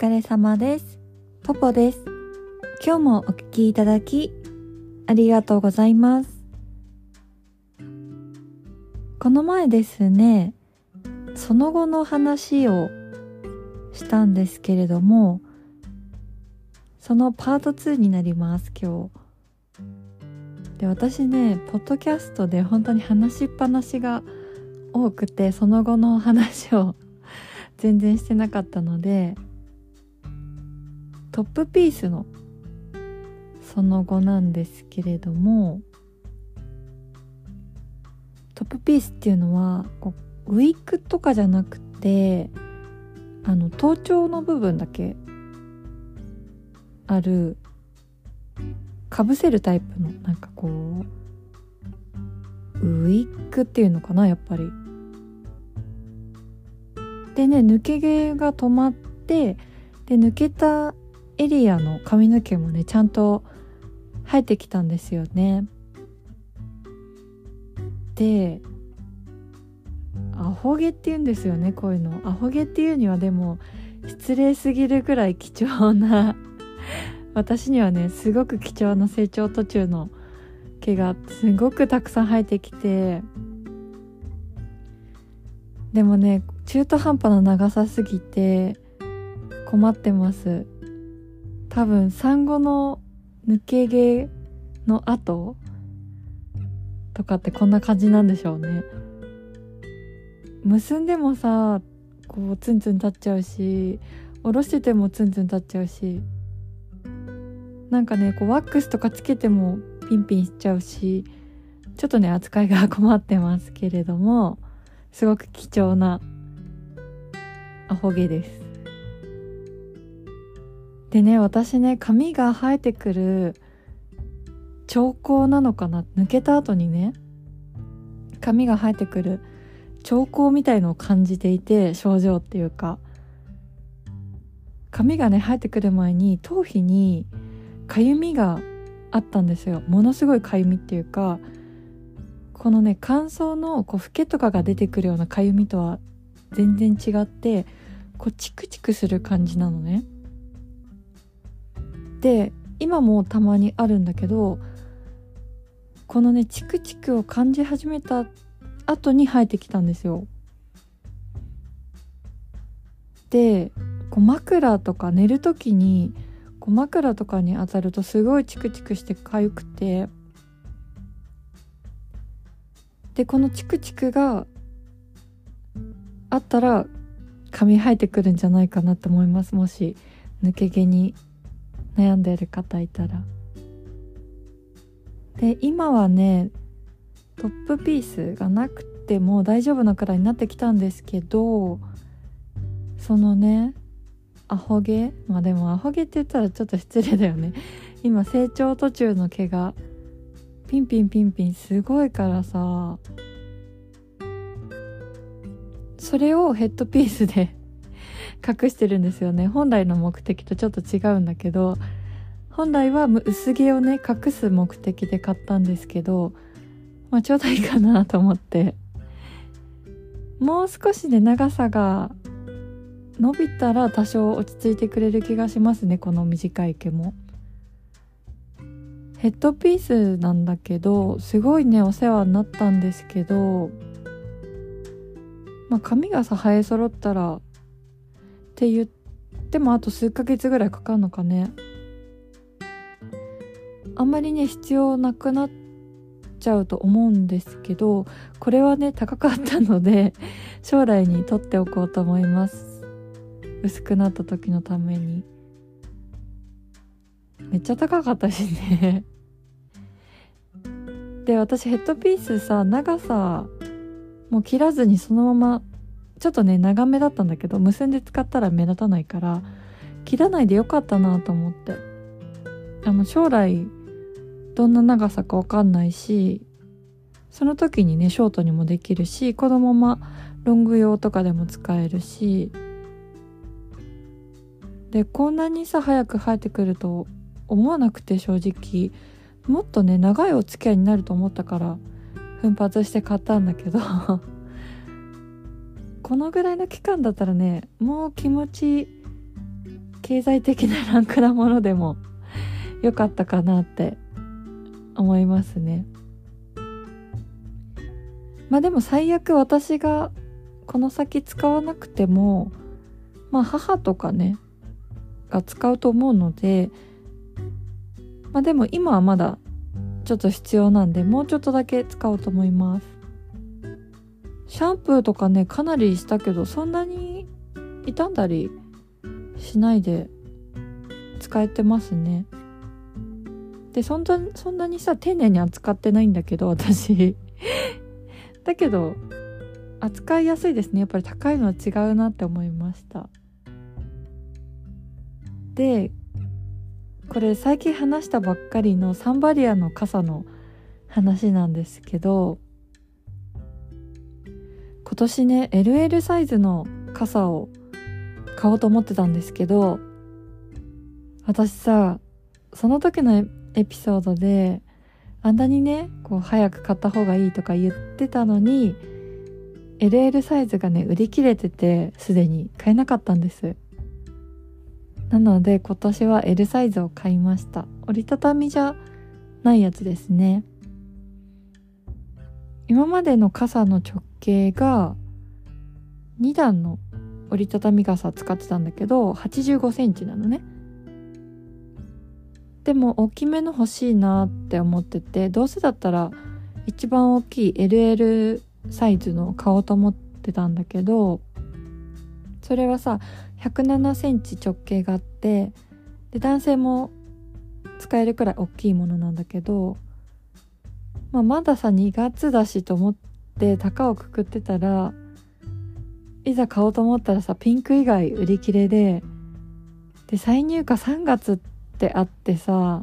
疲れ様です。ポポです。今日もお聞きいただき、ありがとうございます。この前ですね、その後の話をしたんですけれども、そのパート2になります、今日。で、私ね、ポッドキャストで本当に話しっぱなしが多くて、その後の話を 全然してなかったので、トップピースのその後なんですけれどもトップピースっていうのはウィッグとかじゃなくてあの頭頂の部分だけあるかぶせるタイプのなんかこうウィッグっていうのかなやっぱり。でね抜け毛が止まってで抜けたエリアの髪の毛もねちゃんと生えてきたんですよね。でアホ毛って言うんですよねこういうの。アホ毛っていうにはでも失礼すぎるくらい貴重な私にはねすごく貴重な成長途中の毛がすごくたくさん生えてきて。でもね中途半端な長さすぎて困ってます。多分産後の抜け毛の後とかってこんな感じなんでしょうね。結んでもさこうツンツン立っちゃうし下ろしててもツンツン立っちゃうしなんかねこうワックスとかつけてもピンピンしちゃうしちょっとね扱いが困ってますけれどもすごく貴重なアホ毛です。でね私ね髪が生えてくる兆候なのかな？抜けた後にね髪が生えてくる兆候みたいのを感じていて症状っていうか。髪がね生えてくる前に頭皮にかゆみがあったんですよ。ものすごいかゆみっていうかこのね乾燥のこうフケとかが出てくるようなかゆみとは全然違ってこうチクチクする感じなのね。で今もたまにあるんだけどこのねチクチクを感じ始めた後に生えてきたんですよ。でこう枕とか寝る時にこう枕とかに当たるとすごいチクチクして痒くてでこのチクチクがあったら髪生えてくるんじゃないかなと思います。もし抜け毛に悩んでる方いたら。で今はねトップピースがなくても大丈夫なくらいになってきたんですけどそのねアホ毛まあでもアホ毛って言ったらちょっと失礼だよね。今成長途中の毛がピンピンピンピンすごいからさそれをヘッドピースで隠してるんですよね。本来の目的とちょっと違うんだけど本来は薄毛をね隠す目的で買ったんですけどまあちょうどいいかなと思って。もう少しで長さが伸びたら多少落ち着いてくれる気がしますねこの短い毛も。ヘッドピースなんだけどすごいねお世話になったんですけどまあ髪がさ生え揃ったらって言ってもあと数ヶ月ぐらいかかるのかね。あんまりね必要なくなっちゃうと思うんですけどこれはね高かったので 将来に取っておこうと思います。薄くなった時のために。めっちゃ高かったしね。で私ヘッドピースさ長さもう切らずにそのままちょっとね長めだったんだけど結んで使ったら目立たないから切らないでよかったなと思って。あの将来どんな長さかわかんないしその時にねショートにもできるしこのままロング用とかでも使えるしでこんなにさ早く生えてくると思わなくて正直。もっとね長いお付き合いになると思ったから奮発して買ったんだけど。このぐらいの期間だったらねもう気持ち経済的なランクなものでも 良かったかなって思いますね。まあでも最悪私がこの先使わなくてもまあ母とかねが使うと思うのでまあでも今はまだちょっと必要なんでもうちょっとだけ使おうと思います。シャンプーとかねかなりしたけどそんなに傷んだりしないで使えてますね。でそんなそんなにさ丁寧に扱ってないんだけど私。だけど扱いやすいですね。やっぱり高いのは違うなって思いました。でこれ最近話したばっかりのサンバリアの傘の話なんですけど今年ね LL サイズの傘を買おうと思ってたんですけど私さその時のエピソードであんなにねこう早く買った方がいいとか言ってたのに LL サイズがね売り切れててすでに買えなかったんです。なので今年は L サイズを買いました。折りたたみじゃないやつですね。今までの傘の直径が2段の折りたたみ傘使ってたんだけど85センチなのね。でも大きめの欲しいなって思っててどうせだったら一番大きい LL サイズの買おうと思ってたんだけどそれはさ107センチ直径があってで男性も使えるくらい大きいものなんだけど、まあ、まださ2月だしと思って高をくくってたらいざ買おうと思ったらさピンク以外売り切れでで再入荷3月ってあってさ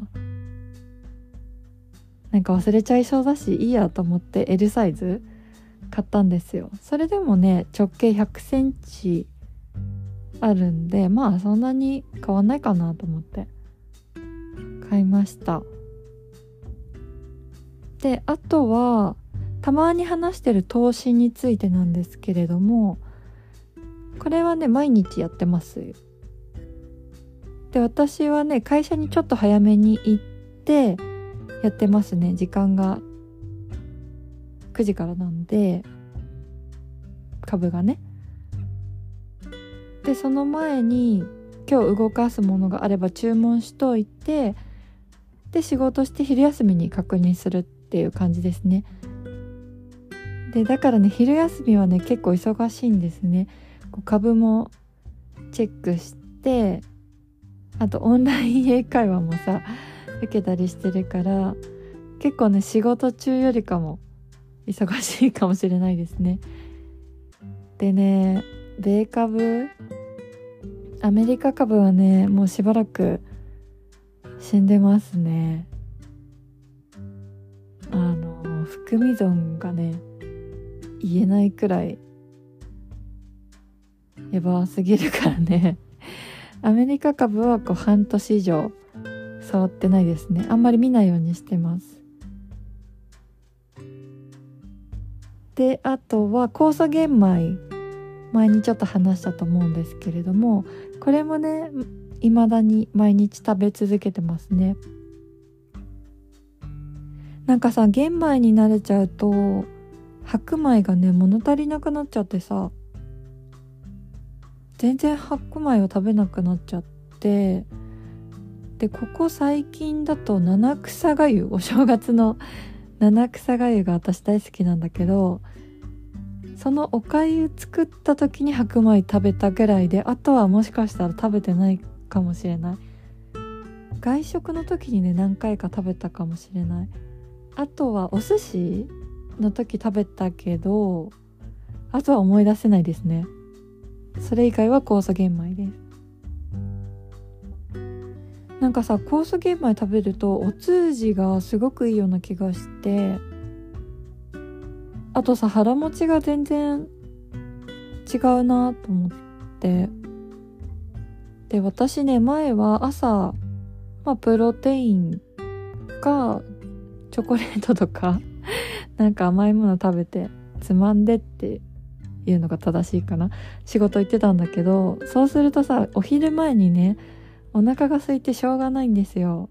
なんか忘れちゃいそうだしいいやと思って L サイズ買ったんですよ。それでもね直径100センチあるんでまあそんなに変わんないかなと思って買いました。であとはたまに話してる投資についてなんですけれどもこれはね毎日やってます。で私はね会社にちょっと早めに行ってやってますね。時間が9時からなんで株がね。でその前に今日動かすものがあれば注文しといてで仕事して昼休みに確認するっていう感じですね。でだからね昼休みはね結構忙しいんですね。株もチェックしてあとオンライン英会話もさ受けたりしてるから結構ね仕事中よりかも忙しいかもしれないですね。でね米株アメリカ株はねもうしばらく死んでますね。あの含み損がね言えないくらいやばすぎるからね。アメリカ株はこう半年以上触ってないですね。あんまり見ないようにしてます。であとは酵素玄米。前にちょっと話したと思うんですけれどもこれもね未だに毎日食べ続けてますね。なんかさ玄米に慣れちゃうと白米がね物足りなくなっちゃってさ全然白米を食べなくなっちゃってでここ最近だと七草がゆお正月の 七草がゆが私大好きなんだけどそのおかゆ作った時に白米食べたぐらいであとはもしかしたら食べてないかもしれない。外食の時にね何回か食べたかもしれない。あとはお寿司の時食べたけどあとは思い出せないですね。それ以外は酵素玄米です。なんかさ酵素玄米食べるとお通じがすごくいいような気がしてあとさ腹持ちが全然違うなと思って。で私ね前は朝、まあ、プロテインかチョコレートとかなんか甘いもの食べてつまんでっていうのが正しいかな。仕事行ってたんだけどそうするとさお昼前にねお腹が空いてしょうがないんですよ。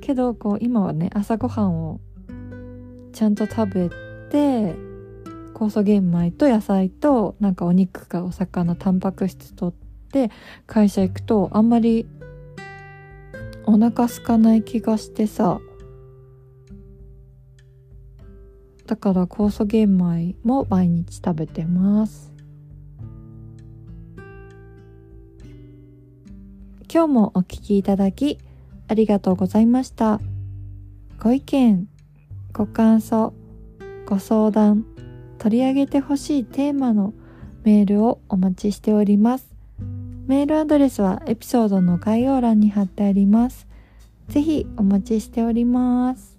けどこう今はね朝ごはんをちゃんと食べて酵素玄米と野菜となんかお肉かお魚タンパク質とって会社行くとあんまりお腹空かない気がしてさだから酵素玄米も毎日食べてます今日もお聞きいただきありがとうございましたご意見ご感想ご相談取り上げてほしいテーマのメールをお待ちしておりますメールアドレスはエピソードの概要欄に貼ってあります。ぜひお待ちしております。